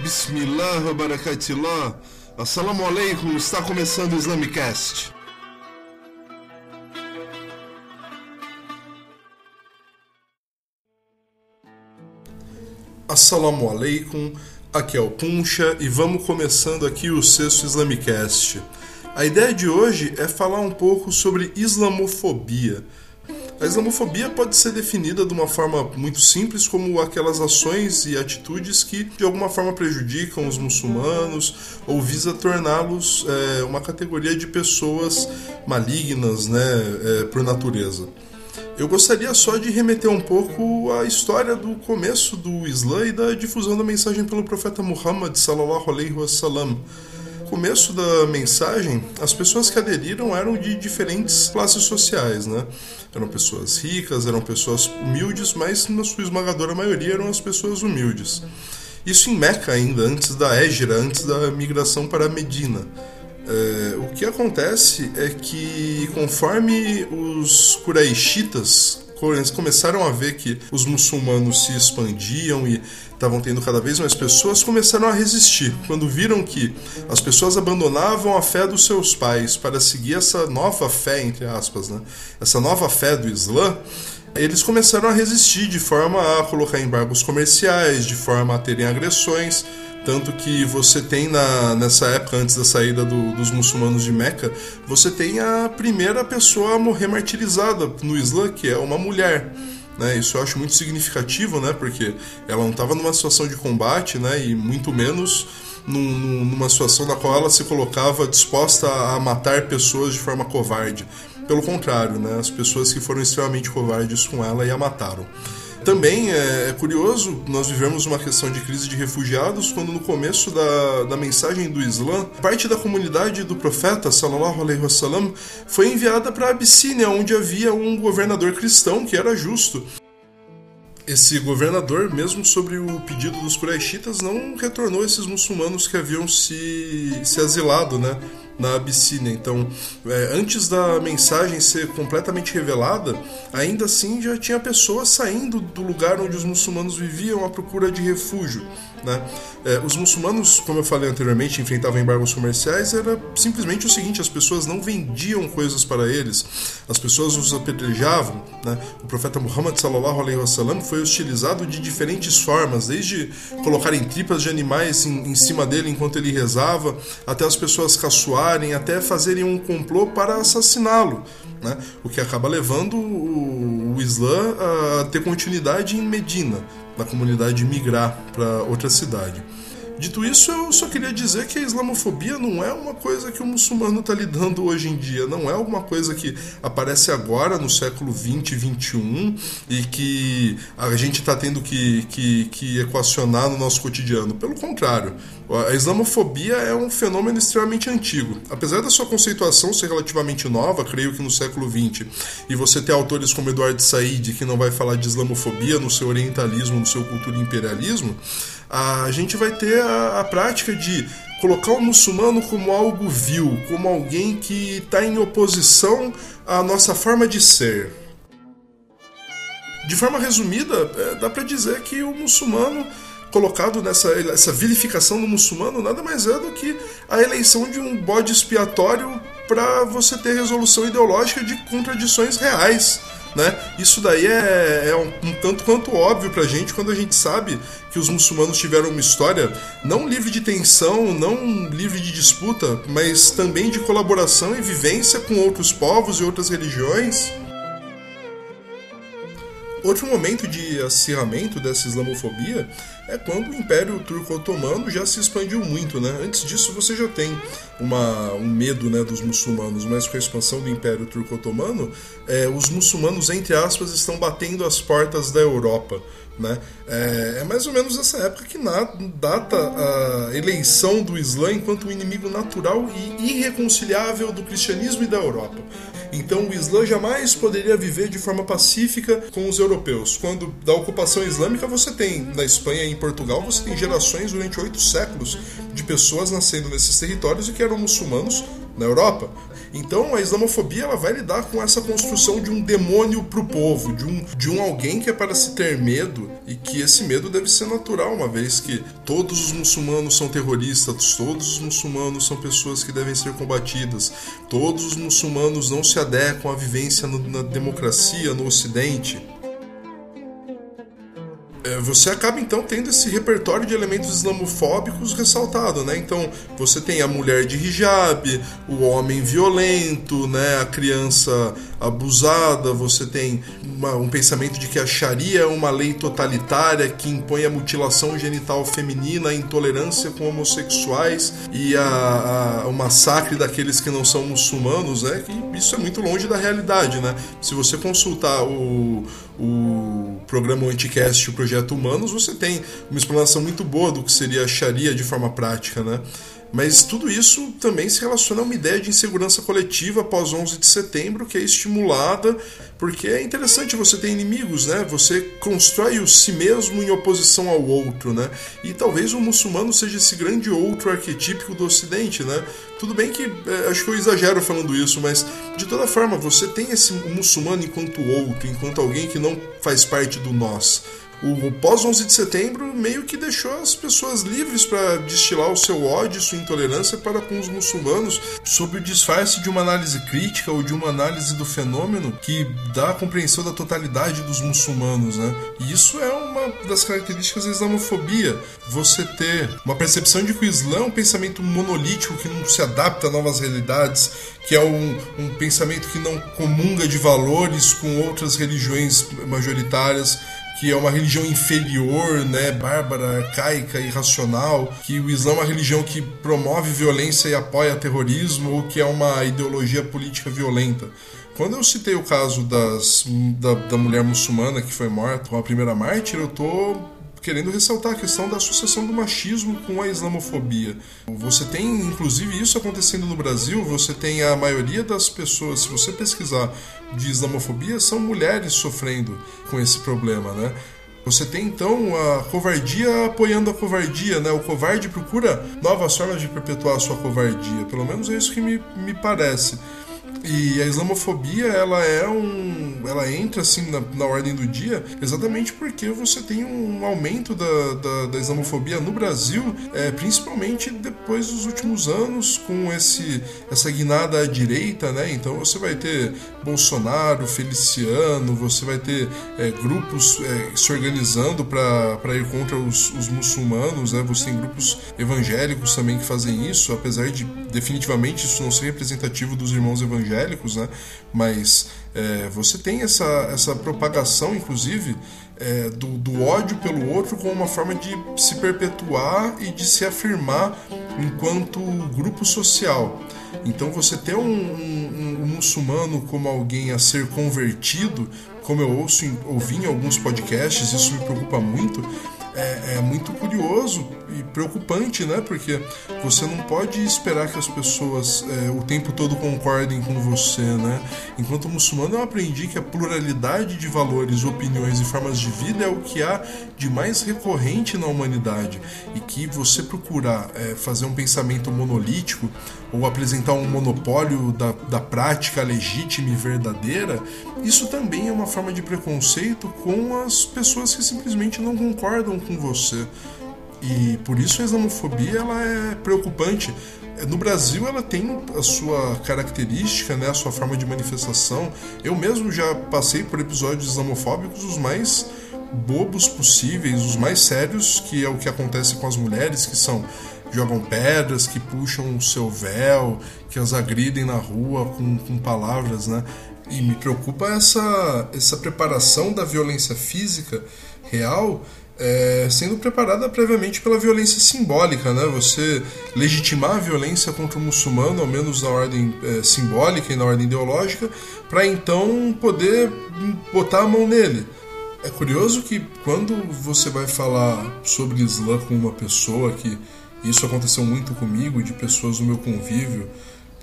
Bismillah, barakatillah. Assalamu alaikum, está começando o Islamicast. Assalamu alaikum, aqui é o Puncha e vamos começando aqui o sexto Islamicast. A ideia de hoje é falar um pouco sobre islamofobia. A islamofobia pode ser definida de uma forma muito simples como aquelas ações e atitudes que de alguma forma prejudicam os muçulmanos ou visa torná-los é, uma categoria de pessoas malignas, né, é, por natureza. Eu gostaria só de remeter um pouco à história do começo do Islã e da difusão da mensagem pelo profeta Muhammad sallallahu alaihi wasallam começo da mensagem, as pessoas que aderiram eram de diferentes classes sociais, né? Eram pessoas ricas, eram pessoas humildes, mas na sua esmagadora maioria eram as pessoas humildes. Isso em Meca ainda, antes da Égira, antes da migração para Medina. É, o que acontece é que conforme os Quraishitas começaram a ver que os muçulmanos se expandiam e estavam tendo cada vez mais pessoas, começaram a resistir. Quando viram que as pessoas abandonavam a fé dos seus pais para seguir essa nova fé, entre aspas, né? essa nova fé do Islã, eles começaram a resistir de forma a colocar embargos comerciais, de forma a terem agressões. Tanto que você tem na, nessa época, antes da saída do, dos muçulmanos de Meca, você tem a primeira pessoa a morrer martirizada no Islã, que é uma mulher. Né? Isso eu acho muito significativo, né? porque ela não estava numa situação de combate, né? e muito menos num, numa situação na qual ela se colocava disposta a matar pessoas de forma covarde. Pelo contrário, né? as pessoas que foram extremamente covardes com ela e a mataram. Também é, é, curioso, nós vivemos uma questão de crise de refugiados quando no começo da, da mensagem do Islã, parte da comunidade do profeta, sallallahu alaihi wasallam, foi enviada para a Abissínia, onde havia um governador cristão que era justo. Esse governador, mesmo sobre o pedido dos Quraishitas, não retornou esses muçulmanos que haviam se, se asilado, né? Na Abissínia. Então, é, antes da mensagem ser completamente revelada, ainda assim já tinha pessoas saindo do lugar onde os muçulmanos viviam à procura de refúgio. Né? É, os muçulmanos, como eu falei anteriormente, enfrentavam embargos comerciais, era simplesmente o seguinte: as pessoas não vendiam coisas para eles, as pessoas os apedrejavam. Né? O profeta Muhammad wasallam foi hostilizado de diferentes formas, desde colocarem tripas de animais em, em cima dele enquanto ele rezava, até as pessoas caçoarem, até fazerem um complô para assassiná-lo. Né? O que acaba levando o, o Islã a ter continuidade em Medina da comunidade migrar para outra cidade. Dito isso, eu só queria dizer que a islamofobia não é uma coisa que o muçulmano está lidando hoje em dia, não é alguma coisa que aparece agora no século 20, 21 e que a gente está tendo que, que, que equacionar no nosso cotidiano. Pelo contrário, a islamofobia é um fenômeno extremamente antigo. Apesar da sua conceituação ser relativamente nova, creio que no século 20, e você ter autores como Eduardo Said, que não vai falar de islamofobia no seu orientalismo, no seu cultura imperialismo, a gente vai ter a, a prática de colocar o muçulmano como algo vil, como alguém que está em oposição à nossa forma de ser. De forma resumida, é, dá para dizer que o muçulmano colocado nessa essa vilificação do muçulmano nada mais é do que a eleição de um bode expiatório para você ter resolução ideológica de contradições reais né? Isso daí é, é um, um, tanto quanto óbvio pra gente quando a gente sabe que os muçulmanos tiveram uma história não livre de tensão, não livre de disputa, mas também de colaboração e vivência com outros povos e outras religiões. Outro momento de acirramento dessa islamofobia é quando o Império Turco-Otomano já se expandiu muito, né? Antes disso você já tem uma, um medo né, dos muçulmanos, mas com a expansão do Império Turco-Otomano, é, os muçulmanos, entre aspas, estão batendo as portas da Europa. Né? É, é, mais ou menos essa época que na, data a eleição do Islã enquanto o inimigo natural e irreconciliável do cristianismo e da Europa. Então o Islã jamais poderia viver de forma pacífica com os europeus. Quando da ocupação islâmica você tem na Espanha e em Portugal você tem gerações durante oito séculos de pessoas nascendo nesses territórios e que eram muçulmanos na Europa. Então a islamofobia ela vai lidar com essa construção de um demônio pro povo, de um, de um alguém que é para se ter medo e que esse medo deve ser natural, uma vez que todos os muçulmanos são terroristas, todos os muçulmanos são pessoas que devem ser combatidas, todos os muçulmanos não se adequam à vivência no, na democracia no Ocidente. É, você acaba então tendo esse repertório de elementos islamofóbicos ressaltado, né? Então você tem a mulher de hijab, o homem violento, né? A criança abusada, você tem uma, um pensamento de que a Sharia é uma lei totalitária que impõe a mutilação genital feminina, a intolerância com homossexuais e a, a, o massacre daqueles que não são muçulmanos, né? Isso é muito longe da realidade, né? Se você consultar o, o programa Anticast e o Projeto Humanos, você tem uma explanação muito boa do que seria a Sharia de forma prática, né? Mas tudo isso também se relaciona a uma ideia de insegurança coletiva após 11 de setembro, que é estimulada porque é interessante você ter inimigos, né? Você constrói o si mesmo em oposição ao outro, né? E talvez o muçulmano seja esse grande outro arquetípico do Ocidente, né? Tudo bem que é, acho que eu exagero falando isso, mas de toda forma você tem esse muçulmano enquanto outro, enquanto alguém que não faz parte do nós. O pós-11 de setembro meio que deixou as pessoas livres para destilar o seu ódio e sua intolerância para com os muçulmanos, sob o disfarce de uma análise crítica ou de uma análise do fenômeno que dá a compreensão da totalidade dos muçulmanos, né? E isso é uma das características da islamofobia. Você ter uma percepção de que o Islã é um pensamento monolítico que não se adapta a novas realidades, que é um, um pensamento que não comunga de valores com outras religiões majoritárias que é uma religião inferior, né, bárbara, arcaica, irracional, que o Islã é uma religião que promove violência e apoia terrorismo, ou que é uma ideologia política violenta. Quando eu citei o caso das, da, da mulher muçulmana que foi morta a primeira mártir, eu tô querendo ressaltar a questão da associação do machismo com a islamofobia. Você tem, inclusive, isso acontecendo no Brasil, você tem a maioria das pessoas, se você pesquisar de islamofobia, são mulheres sofrendo com esse problema, né? Você tem então a covardia apoiando a covardia, né? O covarde procura novas formas de perpetuar a sua covardia. Pelo menos é isso que me, me parece. E a islamofobia, ela é um. Ela entra assim na, na ordem do dia exatamente porque você tem um aumento da, da, da islamofobia no Brasil, é, principalmente depois dos últimos anos, com esse, essa guinada à direita, né? Então você vai ter Bolsonaro, Feliciano, você vai ter é, grupos é, se organizando para ir contra os, os muçulmanos, né? Você tem grupos evangélicos também que fazem isso, apesar de definitivamente isso não ser representativo dos irmãos evangélicos, né? Mas é, você tem essa, essa propagação, inclusive, é, do, do ódio pelo outro como uma forma de se perpetuar e de se afirmar enquanto grupo social. Então você ter um, um, um, muçulmano como alguém a ser convertido, como eu ouço ouvi em alguns podcasts, isso me preocupa muito, é, é, muito curioso e preocupante, né? Porque você não pode esperar que as pessoas é, o tempo todo concordem com você, né? Enquanto muçulmano, eu aprendi que a pluralidade de valores, opiniões e formas de vida é o que há de mais recorrente na humanidade e que você procurar é, fazer um pensamento monolítico ou apresentar um monopólio da, da prática legítima e verdadeira, isso também é uma forma de preconceito com as pessoas que simplesmente não concordam com você. E por isso a islamofobia ela é preocupante. No Brasil ela tem a sua característica, né, a sua forma de manifestação. Eu mesmo já passei por episódios islamofóbicos os mais bobos possíveis, os mais sérios, que é o que acontece com as mulheres, que são jogam pedras, que puxam o seu véu, que as agridem na rua com, com palavras, né? E me preocupa essa, essa preparação da violência física real é, sendo preparada previamente pela violência simbólica, né? Você legitimar a violência contra o muçulmano, ao menos na ordem é, simbólica e na ordem ideológica, para então poder botar a mão nele. É curioso que quando você vai falar sobre Islã com uma pessoa que isso aconteceu muito comigo, de pessoas do meu convívio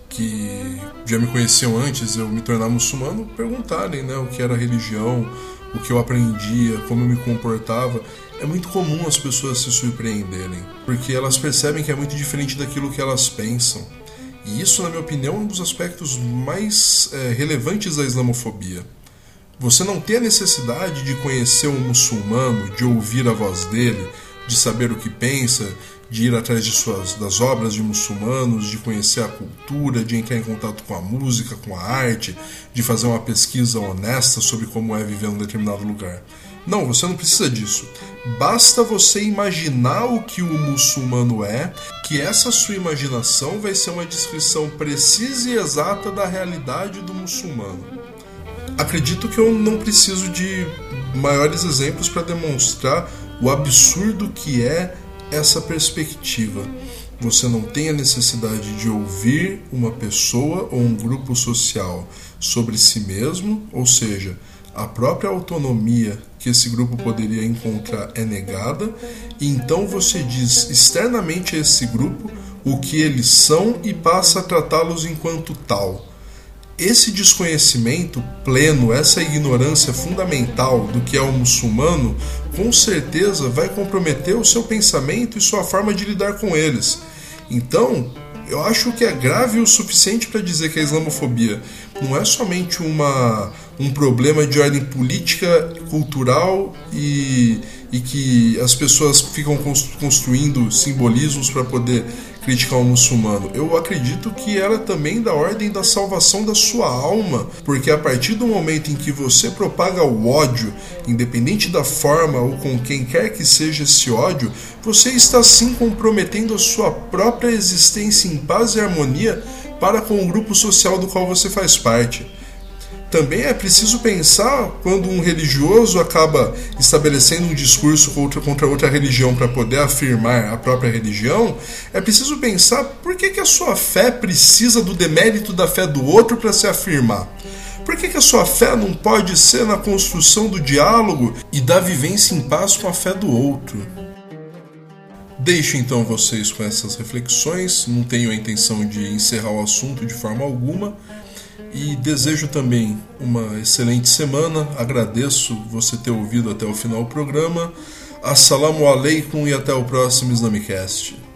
que já me conheciam antes eu me tornar muçulmano, perguntarem né, o que era religião, o que eu aprendia, como eu me comportava, é muito comum as pessoas se surpreenderem, porque elas percebem que é muito diferente daquilo que elas pensam. E isso, na minha opinião, é um dos aspectos mais é, relevantes da islamofobia. Você não tem a necessidade de conhecer um muçulmano, de ouvir a voz dele, de saber o que pensa, de ir atrás de suas, das obras de muçulmanos, de conhecer a cultura, de entrar em contato com a música, com a arte, de fazer uma pesquisa honesta sobre como é viver em um determinado lugar. Não, você não precisa disso. Basta você imaginar o que o muçulmano é, que essa sua imaginação vai ser uma descrição precisa e exata da realidade do muçulmano. Acredito que eu não preciso de maiores exemplos para demonstrar o absurdo que é essa perspectiva. Você não tem a necessidade de ouvir uma pessoa ou um grupo social sobre si mesmo, ou seja, a própria autonomia que esse grupo poderia encontrar é negada, e então você diz externamente a esse grupo o que eles são e passa a tratá-los enquanto tal. Esse desconhecimento pleno, essa ignorância fundamental do que é o muçulmano, com certeza vai comprometer o seu pensamento e sua forma de lidar com eles. Então, eu acho que é grave o suficiente para dizer que a islamofobia não é somente uma, um problema de ordem política, cultural e, e que as pessoas ficam construindo simbolismos para poder criticar o muçulmano. Eu acredito que ela é também da ordem da salvação da sua alma, porque a partir do momento em que você propaga o ódio, independente da forma ou com quem quer que seja esse ódio, você está sim comprometendo a sua própria existência em paz e harmonia para com o grupo social do qual você faz parte. Também é preciso pensar quando um religioso acaba estabelecendo um discurso contra, contra outra religião para poder afirmar a própria religião, é preciso pensar por que, que a sua fé precisa do demérito da fé do outro para se afirmar. Por que, que a sua fé não pode ser na construção do diálogo e da vivência em paz com a fé do outro? Deixo então vocês com essas reflexões, não tenho a intenção de encerrar o assunto de forma alguma e desejo também uma excelente semana. Agradeço você ter ouvido até o final do programa. Assalamu alaikum e até o próximo Islamicast.